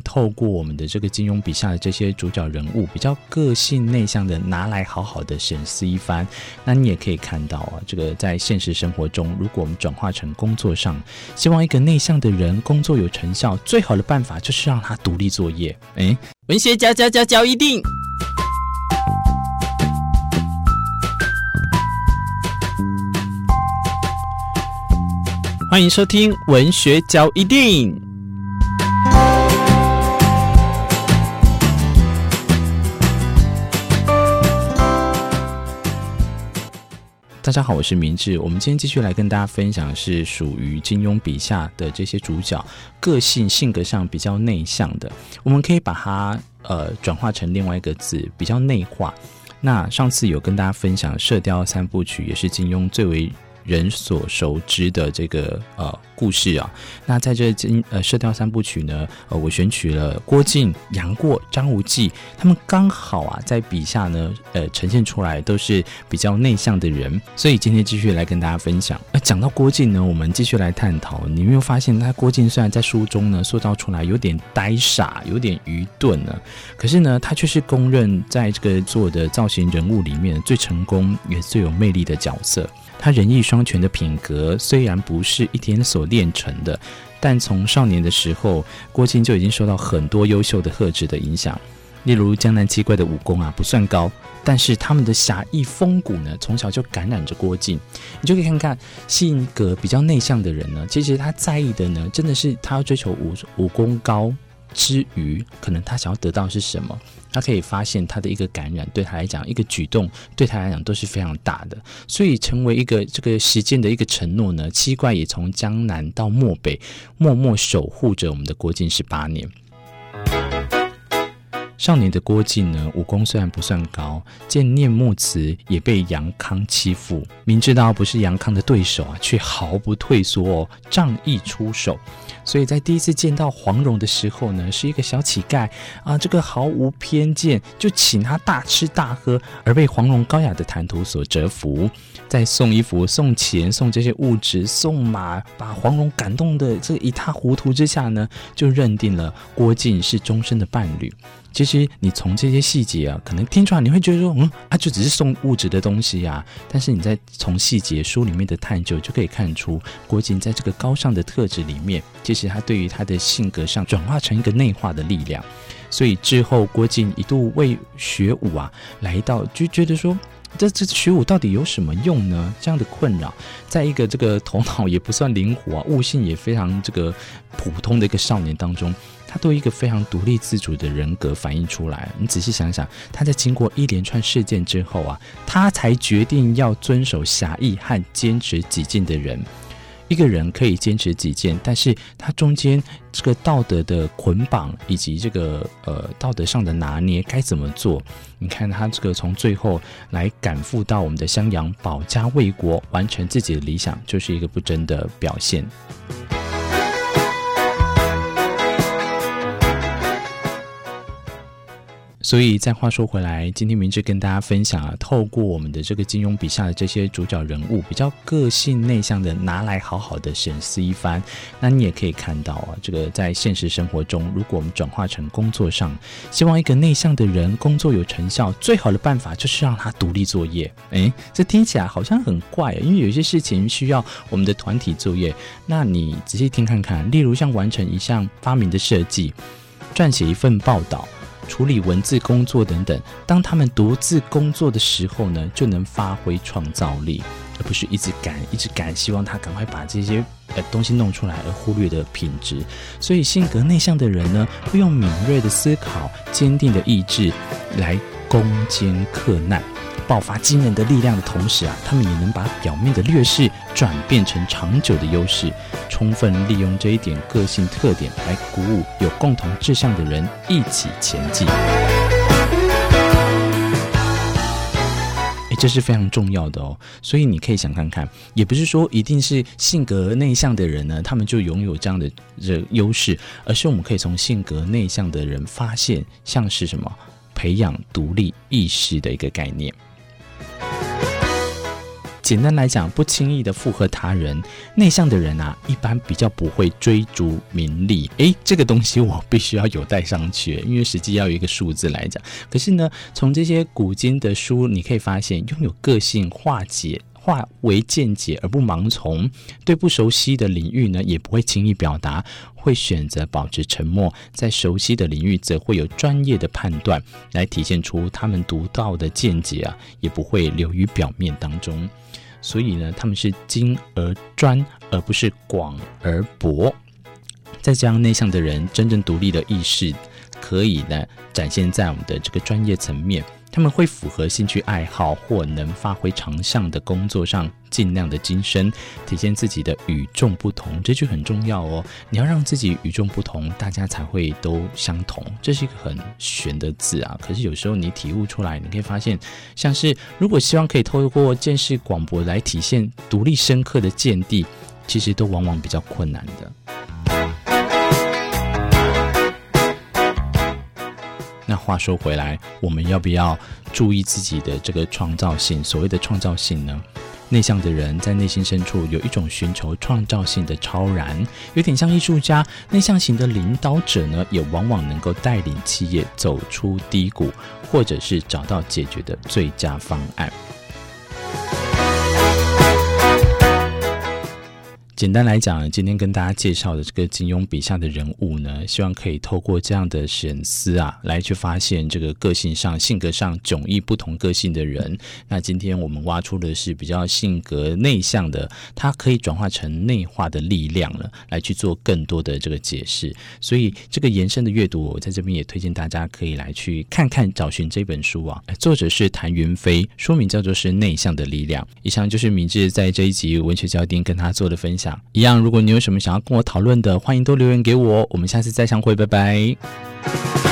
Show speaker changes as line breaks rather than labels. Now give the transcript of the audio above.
透过我们的这个金庸笔下的这些主角人物，比较个性内向的，拿来好好的审视一番。那你也可以看到啊，这个在现实生活中，如果我们转化成工作上，希望一个内向的人工作有成效，最好的办法就是让他独立作业。诶，文学嚼嚼嚼嚼一定。欢迎收听文学嚼一定。大家好，我是明志。我们今天继续来跟大家分享的是属于金庸笔下的这些主角，个性性格上比较内向的。我们可以把它呃转化成另外一个字，比较内化。那上次有跟大家分享《射雕三部曲》，也是金庸最为人所熟知的这个呃故事啊，那在这今呃《射雕三部曲》呢，呃，我选取了郭靖、杨过、张无忌，他们刚好啊在笔下呢，呃，呈现出来都是比较内向的人，所以今天继续来跟大家分享。呃，讲到郭靖呢，我们继续来探讨，你有没有发现，他郭靖虽然在书中呢塑造出来有点呆傻、有点愚钝呢，可是呢，他却是公认在这个做的造型人物里面最成功也最有魅力的角色。他仁义双全的品格虽然不是一天所练成的，但从少年的时候，郭靖就已经受到很多优秀的特质的影响。例如江南七怪的武功啊不算高，但是他们的侠义风骨呢，从小就感染着郭靖。你就可以看看性格比较内向的人呢，其实他在意的呢，真的是他要追求武武功高之余，可能他想要得到的是什么？他可以发现他的一个感染，对他来讲，一个举动对他来讲都是非常大的，所以成为一个这个时间的一个承诺呢。七怪也从江南到漠北，默默守护着我们的国境十八年。少年的郭靖呢，武功虽然不算高，见念木子也被杨康欺负，明知道不是杨康的对手啊，却毫不退缩，仗义出手。所以在第一次见到黄蓉的时候呢，是一个小乞丐啊，这个毫无偏见，就请他大吃大喝，而被黄蓉高雅的谈吐所折服，在送衣服、送钱、送这些物质、送马，把黄蓉感动的这一塌糊涂之下呢，就认定了郭靖是终身的伴侣。其实你从这些细节啊，可能听出来你会觉得说，嗯，他、啊、就只是送物质的东西啊。但是你在从细节书里面的探究，就可以看出郭靖在这个高尚的特质里面，其实他对于他的性格上转化成一个内化的力量。所以之后郭靖一度为学武啊，来到就觉得说，这这学武到底有什么用呢？这样的困扰，在一个这个头脑也不算灵活啊，悟性也非常这个普通的一个少年当中。他都一个非常独立自主的人格反映出来。你仔细想想，他在经过一连串事件之后啊，他才决定要遵守侠义和坚持己见的人。一个人可以坚持己见，但是他中间这个道德的捆绑以及这个呃道德上的拿捏该怎么做？你看他这个从最后来赶赴到我们的襄阳，保家卫国，完成自己的理想，就是一个不争的表现。所以再话说回来，今天明志跟大家分享啊，透过我们的这个金庸笔下的这些主角人物，比较个性内向的，拿来好好的审视一番。那你也可以看到啊，这个在现实生活中，如果我们转化成工作上，希望一个内向的人工作有成效，最好的办法就是让他独立作业。诶，这听起来好像很怪，因为有些事情需要我们的团体作业。那你仔细听看看，例如像完成一项发明的设计，撰写一份报道。处理文字工作等等，当他们独自工作的时候呢，就能发挥创造力，而不是一直赶、一直赶，希望他赶快把这些呃东西弄出来，而忽略的品质。所以，性格内向的人呢，会用敏锐的思考、坚定的意志来攻坚克难。爆发惊人的力量的同时啊，他们也能把表面的劣势转变成长久的优势，充分利用这一点个性特点来鼓舞有共同志向的人一起前进。这是非常重要的哦。所以你可以想看看，也不是说一定是性格内向的人呢，他们就拥有这样的这优势，而是我们可以从性格内向的人发现，像是什么培养独立意识的一个概念。简单来讲，不轻易的附和他人。内向的人啊，一般比较不会追逐名利。诶，这个东西我必须要有带上去，因为实际要有一个数字来讲。可是呢，从这些古今的书，你可以发现，拥有个性化解。化为见解而不盲从，对不熟悉的领域呢，也不会轻易表达，会选择保持沉默。在熟悉的领域，则会有专业的判断来体现出他们独到的见解啊，也不会流于表面当中。所以呢，他们是精而专，而不是广而博。在这样内向的人，真正独立的意识，可以呢展现在我们的这个专业层面。他们会符合兴趣爱好或能发挥长项的工作上，尽量的精深，体现自己的与众不同，这句很重要哦。你要让自己与众不同，大家才会都相同。这是一个很玄的字啊。可是有时候你体悟出来，你可以发现，像是如果希望可以透过见识广博来体现独立深刻的见地，其实都往往比较困难的。那话说回来，我们要不要注意自己的这个创造性？所谓的创造性呢？内向的人在内心深处有一种寻求创造性的超然，有点像艺术家。内向型的领导者呢，也往往能够带领企业走出低谷，或者是找到解决的最佳方案。简单来讲，今天跟大家介绍的这个金庸笔下的人物呢，希望可以透过这样的省思啊，来去发现这个个性上、性格上迥异不同个性的人。那今天我们挖出的是比较性格内向的，他可以转化成内化的力量了，来去做更多的这个解释。所以这个延伸的阅读，我在这边也推荐大家可以来去看看、找寻这本书啊。作者是谭云飞，书名叫做是《内向的力量》。以上就是明志在这一集文学焦点跟他做的分享一样，如果你有什么想要跟我讨论的，欢迎都留言给我。我们下次再相会，拜拜。